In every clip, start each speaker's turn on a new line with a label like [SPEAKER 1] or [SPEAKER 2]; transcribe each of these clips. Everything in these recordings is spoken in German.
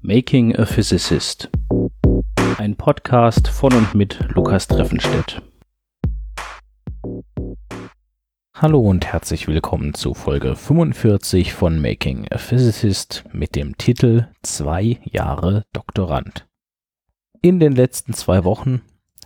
[SPEAKER 1] Making a Physicist. Ein Podcast von und mit Lukas Treffenstedt. Hallo und herzlich willkommen zu Folge 45 von Making a Physicist mit dem Titel Zwei Jahre Doktorand. In den letzten zwei Wochen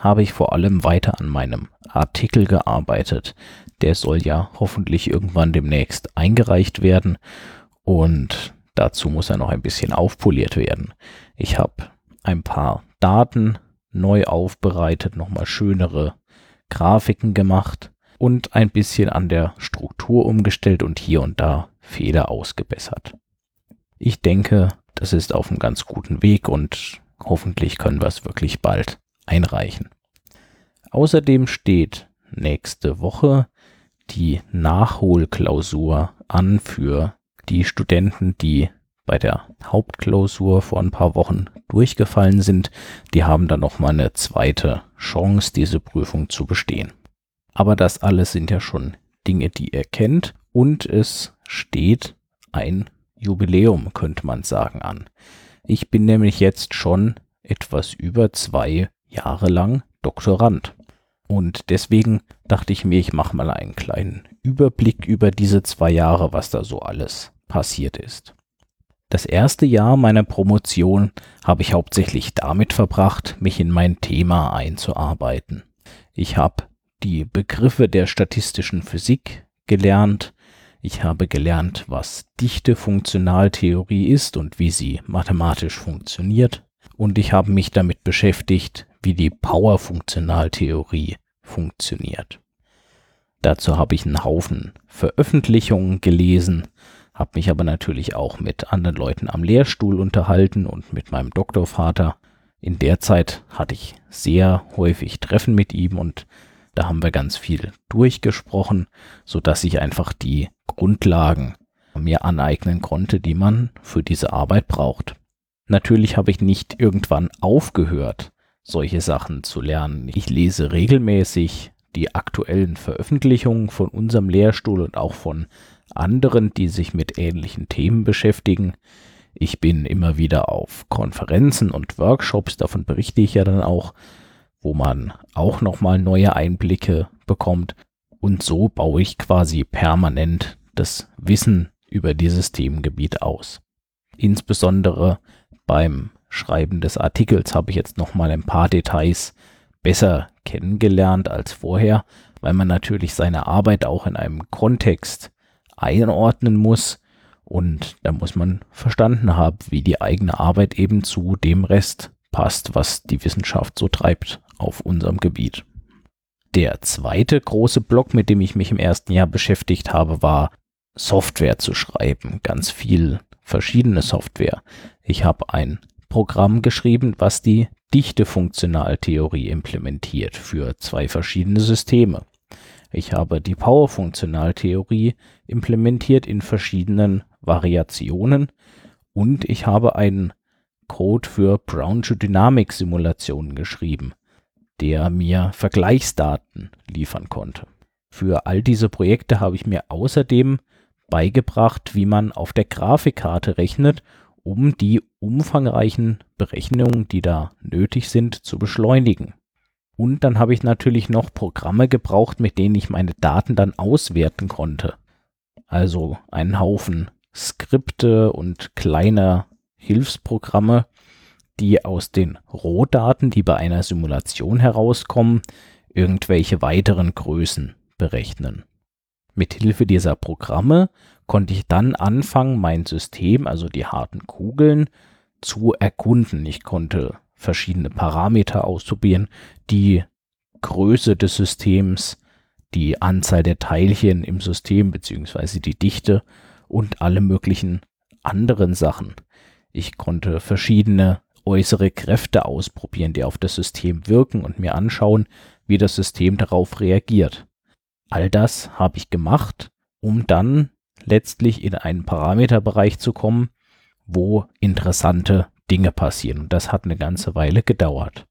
[SPEAKER 1] habe ich vor allem weiter an meinem Artikel gearbeitet. Der soll ja hoffentlich irgendwann demnächst eingereicht werden und dazu muss er noch ein bisschen aufpoliert werden. Ich habe ein paar Daten neu aufbereitet, nochmal schönere Grafiken gemacht und ein bisschen an der Struktur umgestellt und hier und da Fehler ausgebessert. Ich denke, das ist auf einem ganz guten Weg und hoffentlich können wir es wirklich bald einreichen. Außerdem steht nächste Woche die Nachholklausur an für die Studenten, die bei der Hauptklausur vor ein paar Wochen durchgefallen sind. Die haben dann noch mal eine zweite Chance, diese Prüfung zu bestehen. Aber das alles sind ja schon Dinge, die ihr kennt und es steht ein Jubiläum, könnte man sagen, an. Ich bin nämlich jetzt schon etwas über zwei Jahre lang Doktorand. Und deswegen dachte ich mir, ich mache mal einen kleinen Überblick über diese zwei Jahre, was da so alles passiert ist. Das erste Jahr meiner Promotion habe ich hauptsächlich damit verbracht, mich in mein Thema einzuarbeiten. Ich habe die Begriffe der statistischen Physik gelernt, ich habe gelernt, was dichte Funktionaltheorie ist und wie sie mathematisch funktioniert, und ich habe mich damit beschäftigt, wie die Power-Funktionaltheorie funktioniert. Dazu habe ich einen Haufen Veröffentlichungen gelesen, habe mich aber natürlich auch mit anderen Leuten am Lehrstuhl unterhalten und mit meinem Doktorvater. In der Zeit hatte ich sehr häufig Treffen mit ihm und da haben wir ganz viel durchgesprochen, so dass ich einfach die Grundlagen mir aneignen konnte, die man für diese Arbeit braucht. Natürlich habe ich nicht irgendwann aufgehört, solche Sachen zu lernen. Ich lese regelmäßig die aktuellen Veröffentlichungen von unserem Lehrstuhl und auch von anderen, die sich mit ähnlichen Themen beschäftigen. Ich bin immer wieder auf Konferenzen und Workshops, davon berichte ich ja dann auch, wo man auch nochmal neue Einblicke bekommt. Und so baue ich quasi permanent das Wissen über dieses Themengebiet aus. Insbesondere beim Schreiben des Artikels habe ich jetzt nochmal ein paar Details besser kennengelernt als vorher, weil man natürlich seine Arbeit auch in einem Kontext einordnen muss und da muss man verstanden haben, wie die eigene Arbeit eben zu dem Rest passt, was die Wissenschaft so treibt auf unserem Gebiet. Der zweite große Block, mit dem ich mich im ersten Jahr beschäftigt habe, war Software zu schreiben. Ganz viel verschiedene Software. Ich habe ein Programm geschrieben, was die Dichte-Funktionaltheorie implementiert für zwei verschiedene Systeme. Ich habe die Power-Funktionaltheorie implementiert in verschiedenen Variationen und ich habe einen Code für Brownsche Dynamik-Simulationen geschrieben, der mir Vergleichsdaten liefern konnte. Für all diese Projekte habe ich mir außerdem beigebracht, wie man auf der Grafikkarte rechnet um die umfangreichen Berechnungen, die da nötig sind, zu beschleunigen. Und dann habe ich natürlich noch Programme gebraucht, mit denen ich meine Daten dann auswerten konnte. Also einen Haufen Skripte und kleine Hilfsprogramme, die aus den Rohdaten, die bei einer Simulation herauskommen, irgendwelche weiteren Größen berechnen. Mithilfe dieser Programme konnte ich dann anfangen, mein System, also die harten Kugeln, zu erkunden. Ich konnte verschiedene Parameter ausprobieren, die Größe des Systems, die Anzahl der Teilchen im System beziehungsweise die Dichte und alle möglichen anderen Sachen. Ich konnte verschiedene äußere Kräfte ausprobieren, die auf das System wirken und mir anschauen, wie das System darauf reagiert. All das habe ich gemacht, um dann letztlich in einen Parameterbereich zu kommen, wo interessante Dinge passieren. Und das hat eine ganze Weile gedauert.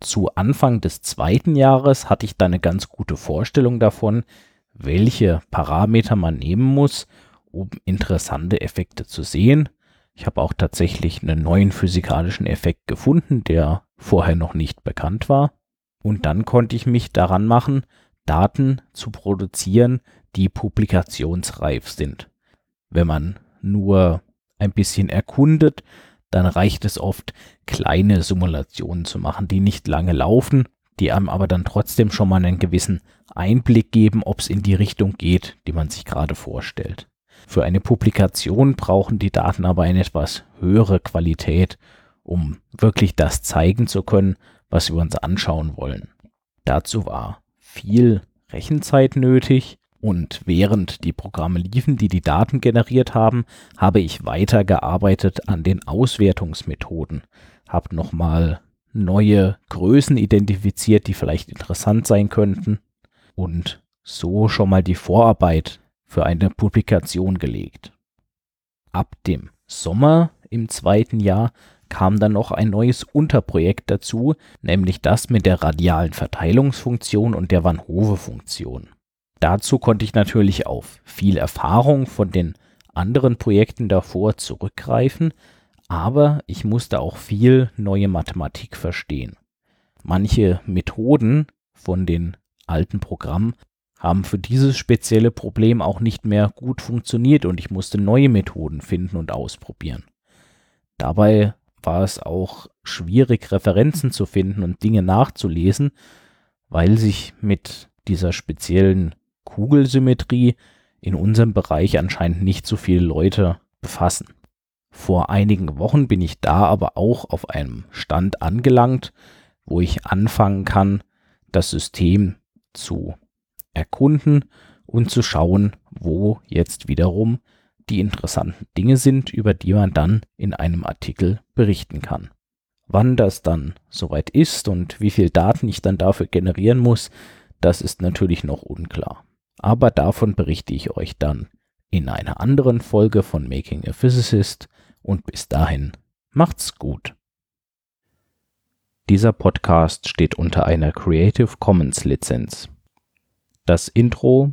[SPEAKER 1] Zu Anfang des zweiten Jahres hatte ich dann eine ganz gute Vorstellung davon, welche Parameter man nehmen muss, um interessante Effekte zu sehen. Ich habe auch tatsächlich einen neuen physikalischen Effekt gefunden, der vorher noch nicht bekannt war. Und dann konnte ich mich daran machen, Daten zu produzieren, die publikationsreif sind. Wenn man nur ein bisschen erkundet, dann reicht es oft, kleine Simulationen zu machen, die nicht lange laufen, die einem aber dann trotzdem schon mal einen gewissen Einblick geben, ob es in die Richtung geht, die man sich gerade vorstellt. Für eine Publikation brauchen die Daten aber eine etwas höhere Qualität, um wirklich das zeigen zu können, was wir uns anschauen wollen. Dazu war viel Rechenzeit nötig. Und während die Programme liefen, die die Daten generiert haben, habe ich weitergearbeitet an den Auswertungsmethoden, habe nochmal neue Größen identifiziert, die vielleicht interessant sein könnten. Und so schon mal die Vorarbeit für eine Publikation gelegt. Ab dem Sommer im zweiten Jahr kam dann noch ein neues Unterprojekt dazu, nämlich das mit der radialen Verteilungsfunktion und der Van Hove-Funktion. Dazu konnte ich natürlich auf viel Erfahrung von den anderen Projekten davor zurückgreifen, aber ich musste auch viel neue Mathematik verstehen. Manche Methoden von den alten Programmen haben für dieses spezielle Problem auch nicht mehr gut funktioniert und ich musste neue Methoden finden und ausprobieren. Dabei war es auch schwierig, Referenzen zu finden und Dinge nachzulesen, weil sich mit dieser speziellen Kugelsymmetrie in unserem Bereich anscheinend nicht so viele Leute befassen. Vor einigen Wochen bin ich da aber auch auf einem Stand angelangt, wo ich anfangen kann, das System zu erkunden und zu schauen, wo jetzt wiederum die interessanten Dinge sind, über die man dann in einem Artikel berichten kann. Wann das dann soweit ist und wie viel Daten ich dann dafür generieren muss, das ist natürlich noch unklar. Aber davon berichte ich euch dann in einer anderen Folge von Making a Physicist und bis dahin macht's gut. Dieser Podcast steht unter einer Creative Commons Lizenz. Das Intro